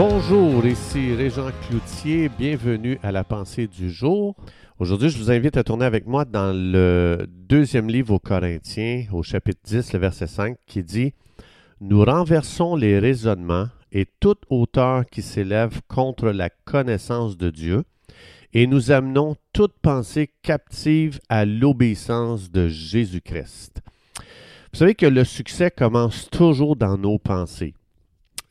Bonjour, ici Régent Cloutier, bienvenue à la pensée du jour. Aujourd'hui, je vous invite à tourner avec moi dans le deuxième livre aux Corinthiens, au chapitre 10, le verset 5, qui dit Nous renversons les raisonnements et toute hauteur qui s'élève contre la connaissance de Dieu, et nous amenons toute pensée captive à l'obéissance de Jésus-Christ. Vous savez que le succès commence toujours dans nos pensées.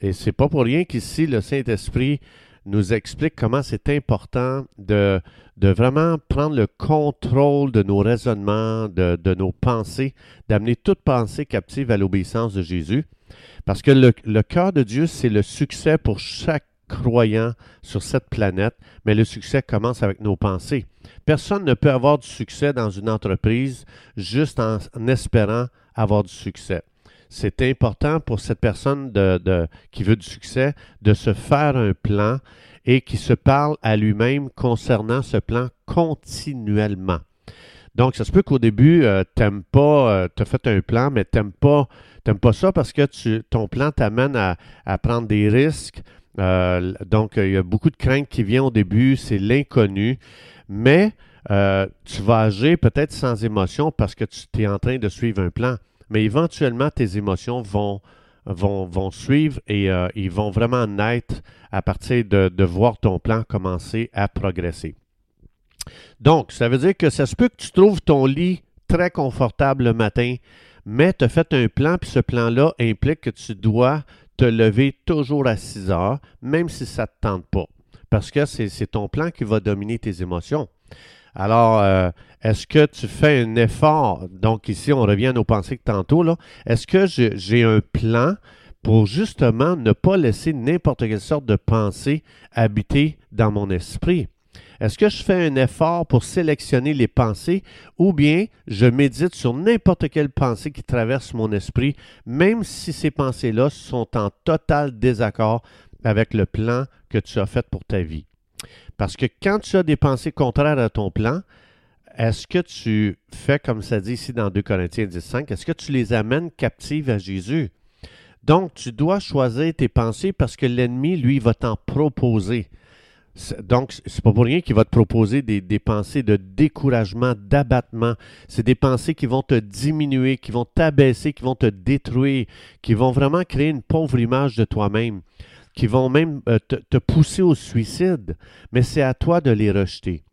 Et c'est pas pour rien qu'ici, le Saint-Esprit nous explique comment c'est important de, vraiment prendre le contrôle de nos raisonnements, de, nos pensées, d'amener toute pensée captive à l'obéissance de Jésus. Parce que le, le cœur de Dieu, c'est le succès pour chaque croyant sur cette planète, mais le succès commence avec nos pensées. Personne ne peut avoir du succès dans une entreprise juste en espérant avoir du succès c'est important pour cette personne qui veut du succès de se faire un plan et qui se parle à lui-même concernant ce plan continuellement. Donc, ça se peut qu'au début, euh, t'aimes pas, euh, tu as fait un plan, mais t'aimes pas, pas ça parce que ton plan t'amène à, à, prendre des risques. Euh, donc, il y a beaucoup de craintes qui viennent au début, c'est l'inconnu, mais euh, tu vas agir peut-être sans émotion parce que tu es en train de suivre un plan mais éventuellement, tes émotions vont, suivre et euh, ils vont vraiment naître à partir de, de voir ton plan commencer à progresser. Donc, ça veut dire que ça se peut que tu trouves ton lit très confortable le matin, mais tu as fait un plan, puis ce plan-là implique que tu dois te lever toujours à 6 heures, même si ça ne te tente pas. Parce que c'est ton plan qui va dominer tes émotions. Alors, euh, est-ce que tu fais un effort? Donc, ici, on revient à nos pensées que tantôt. Est-ce que j'ai un plan pour justement ne pas laisser n'importe quelle sorte de pensée habiter dans mon esprit? Est-ce que je fais un effort pour sélectionner les pensées ou bien je médite sur n'importe quelle pensée qui traverse mon esprit, même si ces pensées-là sont en total désaccord avec le plan que tu as fait pour ta vie? Parce que quand tu as des pensées contraires à ton plan, est-ce que tu fais comme ça dit ici dans 2 Corinthiens 10.5, est-ce que tu les amènes captives à Jésus? Donc, tu dois choisir tes pensées parce que l'ennemi, lui, va t'en proposer. Donc, c'est pas pour rien qu'il va te proposer des pensées de découragement, d'abattement. C'est des pensées qui vont te diminuer, qui vont t'abaisser, qui vont te détruire, qui vont vraiment créer une pauvre image de toi-même, qui vont même euh, te, pousser au suicide. Mais c'est à toi de les rejeter.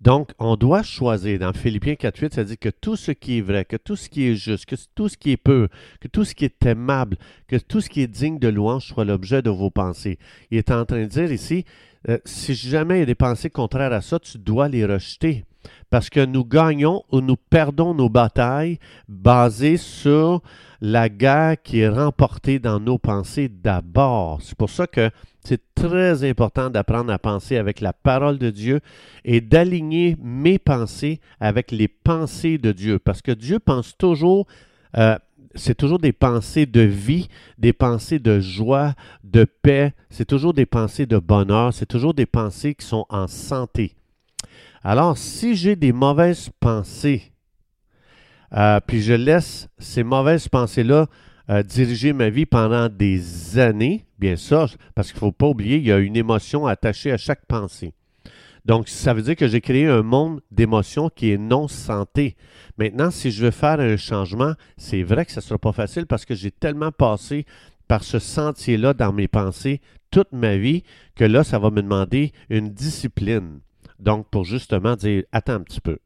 Donc, on doit choisir. Dans Philippiens 4.8, ça dit que tout ce qui est vrai, que tout ce qui est juste, que tout ce qui est pur, que tout ce qui est aimable, que tout ce qui est digne de louange soit l'objet de vos pensées. Il est en train de dire ici, euh, si jamais il y a des pensées contraires à ça, tu dois les rejeter. Parce que nous gagnons ou nous perdons nos batailles basées sur la guerre qui est remportée dans nos pensées d'abord. C'est pour ça que c'est très important d'apprendre à penser avec la parole de Dieu et d'aligner mes pensées avec les pensées de Dieu. Parce que Dieu pense toujours, euh, c'est toujours des pensées de vie, des pensées de joie, de paix, c'est toujours des pensées de bonheur, c'est toujours des pensées qui sont en santé. Alors, si j'ai des mauvaises pensées, euh, puis je laisse ces mauvaises pensées-là euh, diriger ma vie pendant des années, bien ça, parce qu'il ne faut pas oublier, il y a une émotion attachée à chaque pensée. Donc, ça veut dire que j'ai créé un monde d'émotions qui est non santé. Maintenant, si je veux faire un changement, c'est vrai que ce ne sera pas facile parce que j'ai tellement passé par ce sentier-là dans mes pensées toute ma vie que là, ça va me demander une discipline. Donc, pour justement dire, attends un petit peu.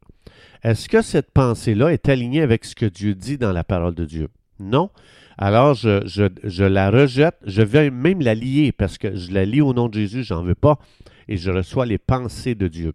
Est-ce que cette pensée-là est alignée avec ce que Dieu dit dans la parole de Dieu? Non. Alors, je, la rejette. Je vais même la lier parce que je la lis au nom de Jésus, j'en veux pas. Et je reçois les pensées de Dieu.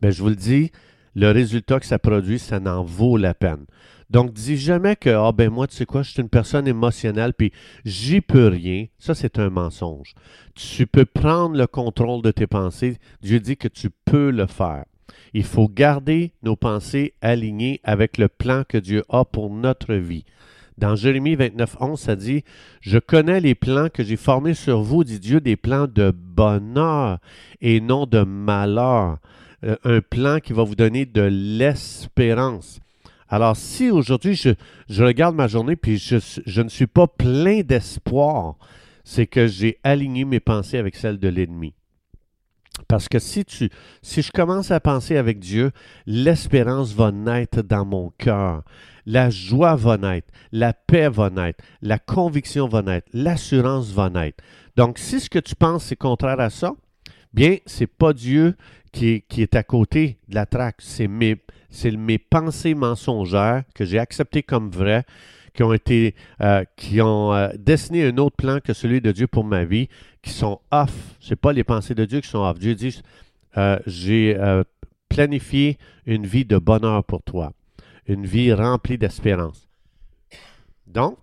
Mais je vous le dis, le résultat que ça produit, ça n'en vaut la peine. Donc, dis jamais que, ah ben moi, tu sais quoi, je suis une personne émotionnelle, puis j'y peux rien. Ça, c'est un mensonge. Tu peux prendre le contrôle de tes pensées. Dieu dit que tu peux le faire. Il faut garder nos pensées alignées avec le plan que Dieu a pour notre vie. Dans Jérémie 29, 11, ça dit Je connais les plans que j'ai formés sur vous, dit Dieu, des plans de bonheur et non de malheur. Euh, un plan qui va vous donner de l'espérance. Alors, si aujourd'hui je, regarde ma journée puis je, je ne suis pas plein d'espoir, c'est que j'ai aligné mes pensées avec celles de l'ennemi. Parce que si tu, si je commence à penser avec Dieu, l'espérance va naître dans mon cœur, la joie va naître, la paix va naître, la conviction va naître, l'assurance va naître. Donc, si ce que tu penses c'est contraire à ça, bien, c'est pas Dieu qui est, qui est à côté de la traque, c'est mes, mes pensées mensongères que j'ai acceptées comme vraies, qui ont été, euh, qui ont euh, dessiné un autre plan que celui de Dieu pour ma vie, qui sont off. C'est pas les pensées de Dieu qui sont off. Dieu dit, euh, j'ai planifié une vie de bonheur pour toi, une vie remplie d'espérance. Donc,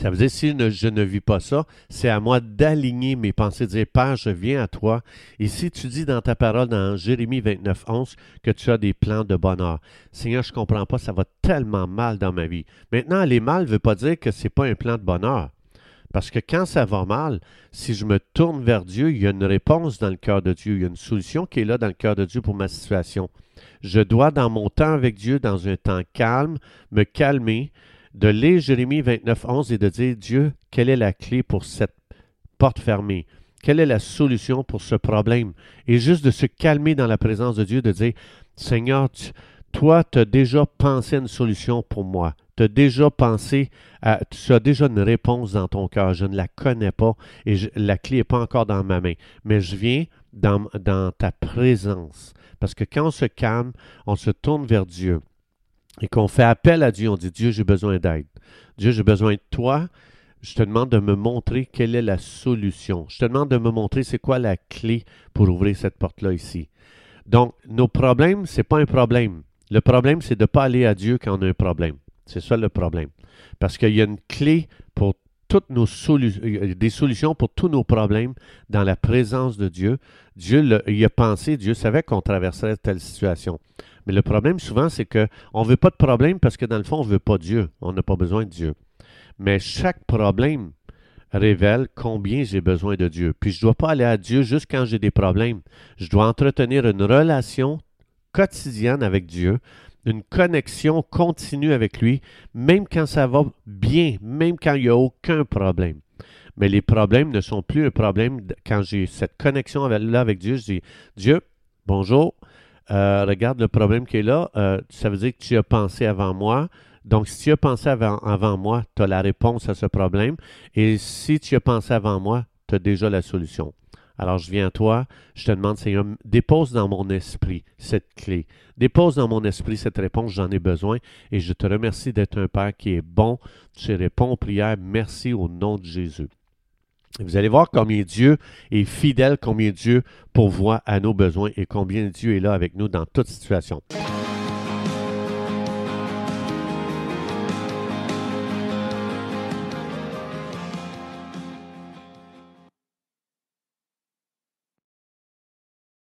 ça veut dire, si je ne vis pas ça, c'est à moi d'aligner mes pensées, de dire, Père, je viens à toi. Et si tu dis dans ta parole, dans Jérémie 29, 11, que tu as des plans de bonheur, Seigneur, je ne comprends pas, ça va tellement mal dans ma vie. Maintenant, aller mal ne veut pas dire que ce n'est pas un plan de bonheur. Parce que quand ça va mal, si je me tourne vers Dieu, il y a une réponse dans le cœur de Dieu, il y a une solution qui est là dans le cœur de Dieu pour ma situation. Je dois, dans mon temps avec Dieu, dans un temps calme, me calmer, de lire Jérémie 29, 11 et de dire, Dieu, quelle est la clé pour cette porte fermée? Quelle est la solution pour ce problème? Et juste de se calmer dans la présence de Dieu, de dire, Seigneur, toi, tu as déjà pensé à une solution pour moi. Tu as déjà pensé, à, tu as déjà une réponse dans ton cœur. Je ne la connais pas et la clé n'est pas encore dans ma main. Mais je viens dans, dans ta présence. Parce que quand on se calme, on se tourne vers Dieu et qu'on fait appel à Dieu, on dit Dieu, j'ai besoin d'aide. Dieu, j'ai besoin de toi. Je te demande de me montrer quelle est la solution. Je te demande de me montrer c'est quoi la clé pour ouvrir cette porte-là ici. Donc, nos problèmes, ce n'est pas un problème. Le problème, c'est de ne pas aller à Dieu quand on a un problème. C'est ça le problème. Parce qu'il y a une clé pour toutes nos solutions, des solutions pour tous nos problèmes dans la présence de Dieu. Dieu il a pensé, Dieu savait qu'on traverserait telle situation. Mais le problème souvent, c'est qu'on ne veut pas de problème parce que dans le fond, on ne veut pas Dieu. On n'a pas besoin de Dieu. Mais chaque problème révèle combien j'ai besoin de Dieu. Puis je ne dois pas aller à Dieu juste quand j'ai des problèmes. Je dois entretenir une relation quotidienne avec Dieu, une connexion continue avec lui, même quand ça va bien, même quand il n'y a aucun problème. Mais les problèmes ne sont plus un problème quand j'ai cette connexion-là avec Dieu. Je dis, Dieu, bonjour, euh, regarde le problème qui est là. Euh, ça veut dire que tu as pensé avant moi. Donc, si tu as pensé avant, avant moi, tu as la réponse à ce problème. Et si tu as pensé avant moi, tu as déjà la solution. Alors, je viens à toi, je te demande, Seigneur, dépose dans mon esprit cette clé. Dépose dans mon esprit cette réponse, j'en ai besoin. Et je te remercie d'être un Père qui est bon. Tu réponds aux prières. Merci au nom de Jésus. Vous allez voir combien Dieu est fidèle, combien Dieu pourvoit à nos besoins et combien Dieu est là avec nous dans toute situation.